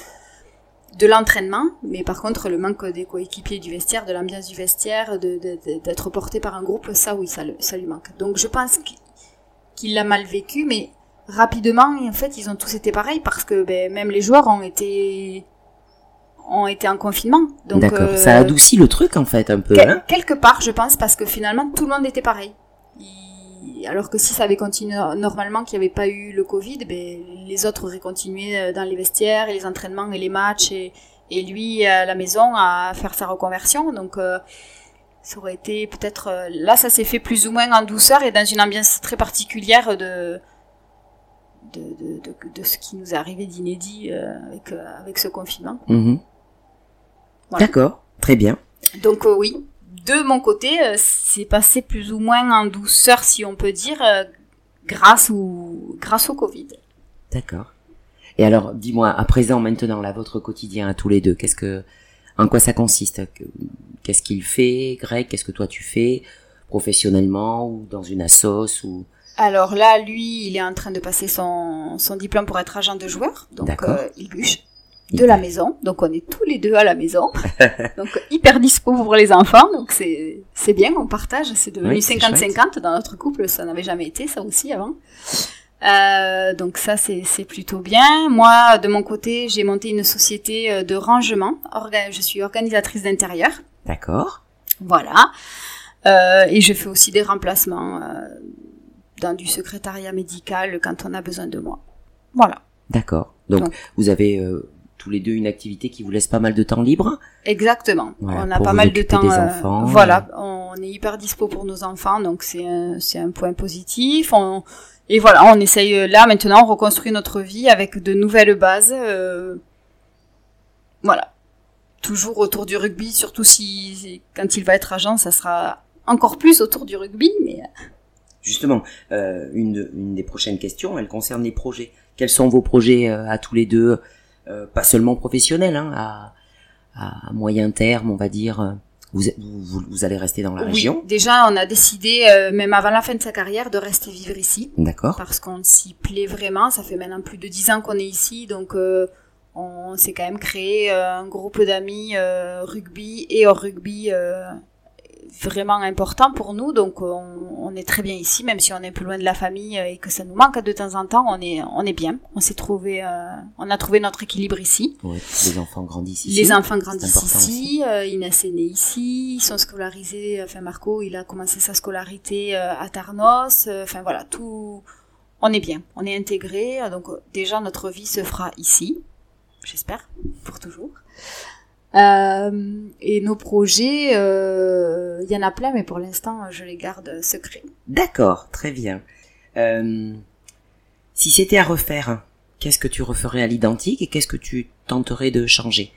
de l'entraînement, mais par contre le manque des coéquipiers du vestiaire, de l'ambiance du vestiaire, d'être porté par un groupe, ça oui, ça, ça lui manque. Donc je pense qu'il l'a mal vécu, mais rapidement, en fait, ils ont tous été pareils parce que ben, même les joueurs ont été ont été en confinement. Donc D'accord, euh, ça adoucit le truc en fait un peu. Quel, hein quelque part, je pense, parce que finalement tout le monde était pareil. Il, alors que si ça avait continué normalement, qu'il n'y avait pas eu le Covid, ben, les autres auraient continué dans les vestiaires, et les entraînements et les matchs, et, et lui à la maison à faire sa reconversion. Donc euh, ça aurait été peut-être euh, là, ça s'est fait plus ou moins en douceur et dans une ambiance très particulière de de, de, de, de ce qui nous est arrivé d'inédit euh, avec, avec ce confinement. Mmh. Voilà. D'accord, très bien. Donc euh, oui, de mon côté, euh, c'est passé plus ou moins en douceur, si on peut dire, euh, grâce ou grâce au Covid. D'accord. Et alors, dis-moi, à présent, maintenant, là, votre quotidien à tous les deux, qu'est-ce que, en quoi ça consiste? Qu'est-ce qu'il fait, Greg? Qu'est-ce que toi tu fais professionnellement ou dans une assos ou? Alors là, lui, il est en train de passer son, son diplôme pour être agent de joueur, donc euh, il bûche de la maison. Donc on est tous les deux à la maison. donc hyper dispo pour les enfants. Donc c'est c'est bien, on partage. C'est devenu 50-50 oui, dans notre couple. Ça n'avait jamais été ça aussi avant. Euh, donc ça c'est c'est plutôt bien. Moi de mon côté j'ai monté une société de rangement. Orga je suis organisatrice d'intérieur. D'accord. Voilà. Euh, et je fais aussi des remplacements euh, dans du secrétariat médical quand on a besoin de moi. Voilà. D'accord. Donc, Donc, vous avez euh, tous les deux une activité qui vous laisse pas mal de temps libre. Exactement. Voilà, on a pas mal de temps. Des enfants, euh, voilà, on est hyper dispo pour nos enfants, donc c'est un, c'est un point positif. On, et voilà, on essaye là maintenant, on reconstruit notre vie avec de nouvelles bases. Euh, voilà. Toujours autour du rugby, surtout si quand il va être agent, ça sera encore plus autour du rugby, mais. Justement, euh, une, une des prochaines questions, elle concerne les projets. Quels sont vos projets euh, à tous les deux euh, pas seulement professionnel, hein, à, à, moyen terme, on va dire. Vous, vous, vous allez rester dans la oui, région Déjà, on a décidé, euh, même avant la fin de sa carrière, de rester vivre ici. D'accord. Parce qu'on s'y plaît vraiment. Ça fait maintenant plus de dix ans qu'on est ici, donc euh, on s'est quand même créé euh, un groupe d'amis rugby et hors rugby vraiment important pour nous. Donc on, on, est très bien ici, même si on est plus loin de la famille et que ça nous manque de temps en temps. On est, on est bien. On s'est trouvé, euh, on a trouvé notre équilibre ici. Les enfants grandissent ici. Les enfants grandissent ici. Euh, Inès est née ici. Ils sont scolarisés. Enfin Marco, il a commencé sa scolarité euh, à Tarnos. Enfin voilà, tout. On est bien. On est intégré. Donc déjà notre vie se fera ici. J'espère pour toujours. Euh, et nos projets, il euh, y en a plein, mais pour l'instant, je les garde secrets. D'accord, très bien. Euh, Si c'était à refaire, qu'est-ce que tu referais à l'identique et qu'est-ce que tu tenterais de changer?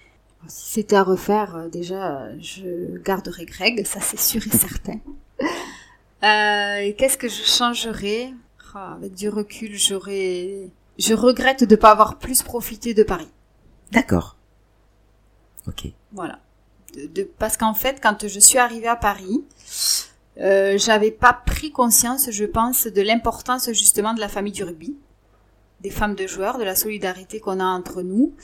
Si c'était à refaire, déjà, je garderais Greg, ça c'est sûr et certain. Euh, qu'est-ce que je changerais? Ah, Avec du recul, j'aurais... Je regrette de ne pas avoir plus profité de Paris. D'accord. Ok. Voilà. De, parce qu'en fait, quand je suis arrivée à Paris, euh, j'avais pas pris conscience, je pense, de l'importance justement de la famille du rugby, des femmes de joueurs, de la solidarité qu'on a entre nous.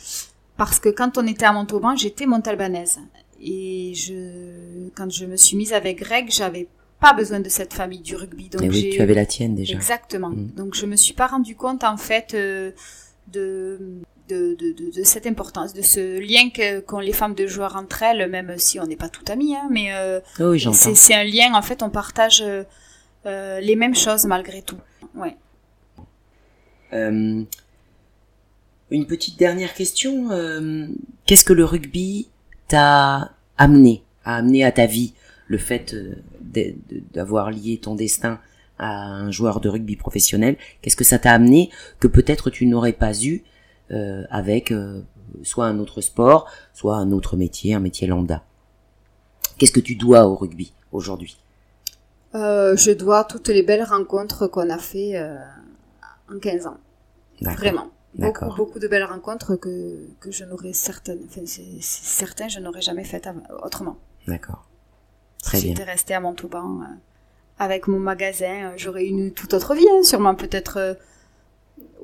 Parce que quand on était à Montauban, j'étais montalbanaise. Et je, quand je me suis mise avec Greg, j'avais pas besoin de cette famille du rugby. Donc oui, tu avais la tienne déjà. Exactement. Mm. Donc je me suis pas rendu compte en fait euh, de de, de, de, cette importance, de ce lien qu'ont les femmes de joueurs entre elles, même si on n'est pas tout amis, hein, mais euh, oui, c'est un lien, en fait, on partage euh, euh, les mêmes choses malgré tout. Ouais. Euh, une petite dernière question. Qu'est-ce que le rugby t'a amené, a amené à ta vie, le fait d'avoir lié ton destin à un joueur de rugby professionnel Qu'est-ce que ça t'a amené que peut-être tu n'aurais pas eu avec euh, soit un autre sport, soit un autre métier, un métier lambda. Qu'est-ce que tu dois au rugby aujourd'hui? Euh, Je dois toutes les belles rencontres qu'on a fait en 15 ans. Vraiment. Beaucoup, beaucoup de belles rencontres que, que je n'aurais certaines, enfin, c'est certain, je n'aurais jamais faites autrement. D'accord. Très si bien. J'étais restée à Montauban avec mon magasin, j'aurais eu une toute autre vie, hein, sûrement peut-être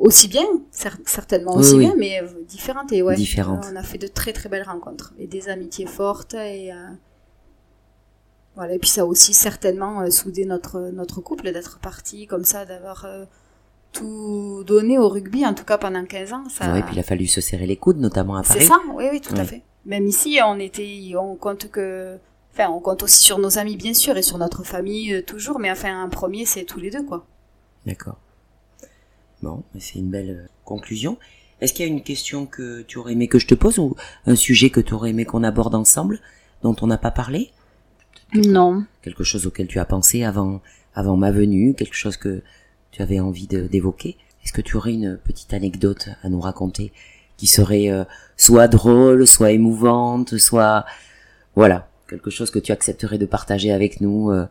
aussi bien, certainement aussi bien, mais euh, différentes. Et ouais, différentes. on a fait de très très belles rencontres et des amitiés fortes et euh, voilà. Et puis ça a aussi certainement euh, soudé notre notre couple d'être parti comme ça, d'avoir tout donné au rugby, en tout cas pendant 15 ans. Ça... et puis il a fallu se serrer les coudes, notamment à Paris. C'est ça, oui, oui, tout à fait. Même ici, on était, on compte que, enfin, on compte aussi sur nos amis bien sûr et sur notre famille toujours, mais enfin, un premier, c'est tous les deux, quoi. D'accord. Bon, c'est une belle euh, conclusion. Est-ce qu'il y a une question que tu aurais aimé que je te pose ou un sujet que tu aurais aimé qu'on aborde ensemble dont on n'a pas parlé? Non. Quelque chose auquel tu as pensé avant avant ma venue, quelque chose que tu avais envie d'évoquer Est-ce que tu aurais une petite anecdote à nous raconter qui serait euh, soit drôle, soit émouvante, soit voilà, quelque chose que tu accepterais de partager avec nous euh?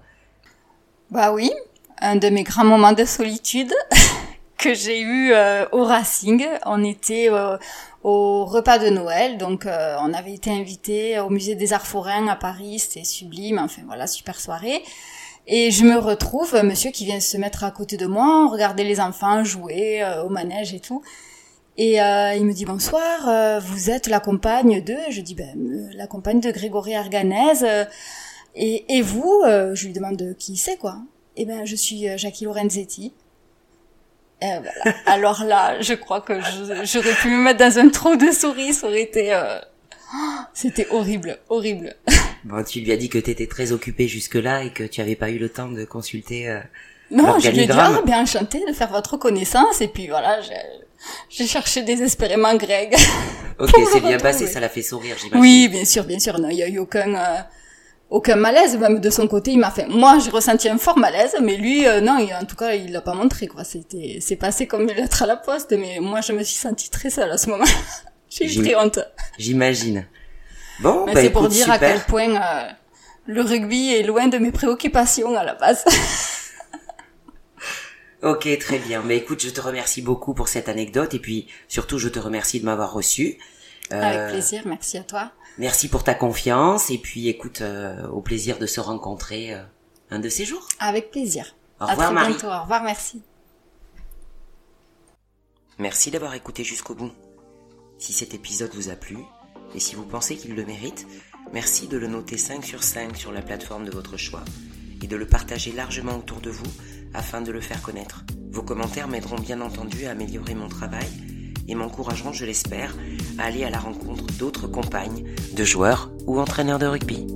Bah oui, un de mes grands moments de solitude. que j'ai eu euh, au Racing. On était euh, au repas de Noël, donc euh, on avait été invité au musée des Arts Forains à Paris, c'était sublime, enfin voilà, super soirée. Et je me retrouve, monsieur qui vient se mettre à côté de moi, regarder les enfants jouer au manège et tout. Et il me dit bonsoir, vous êtes la compagne de, je dis ben la compagne de Grégory Arganez. et, et vous, je lui demande qui c'est quoi. Eh ben je suis Jackie Lorenzetti. Euh, Alors là, je crois que j'aurais pu me mettre dans un trou de souris, ça aurait été... Euh, c'était horrible, horrible. Bon, tu lui as dit que tu étais très occupée jusque-là et que tu avais pas eu le temps de consulter euh, Non, je lui ai dit, ah, bien enchanté de faire votre connaissance, et puis voilà, j'ai cherché désespérément Greg. ok, c'est bien passé, ça l'a fait sourire, j'imagine. Oui, bien sûr, bien sûr, non, il y a eu aucun... Euh, aucun malaise même de son côté il m'a fait moi j'ai ressenti un fort malaise mais lui euh, non en tout cas il l'a pas montré quoi c'était c'est passé comme une lettre à la poste mais moi je me suis sentie très seule à ce moment j'ai eu très honte j'imagine bon bah, c'est pour dire à quel point euh, le rugby est loin de mes préoccupations à la base Ok, très bien. Mais écoute, je te remercie beaucoup pour cette anecdote et puis surtout, je te remercie de m'avoir reçu. Avec euh, plaisir, merci à toi. Merci pour ta confiance et puis écoute, euh, au plaisir de se rencontrer euh, un de ces jours. Avec plaisir. Au revoir Marie. Bientôt. Au revoir, merci. Merci d'avoir écouté jusqu'au bout. Si cet épisode vous a plu, et si vous pensez qu'il le mérite, merci de le noter 5 sur 5 sur la plateforme de votre choix et de le partager largement autour de vous afin de le faire connaître. Vos commentaires m'aideront bien entendu à améliorer mon travail et m'encourageront, je l'espère, à aller à la rencontre d'autres compagnes, de joueurs ou entraîneurs de rugby.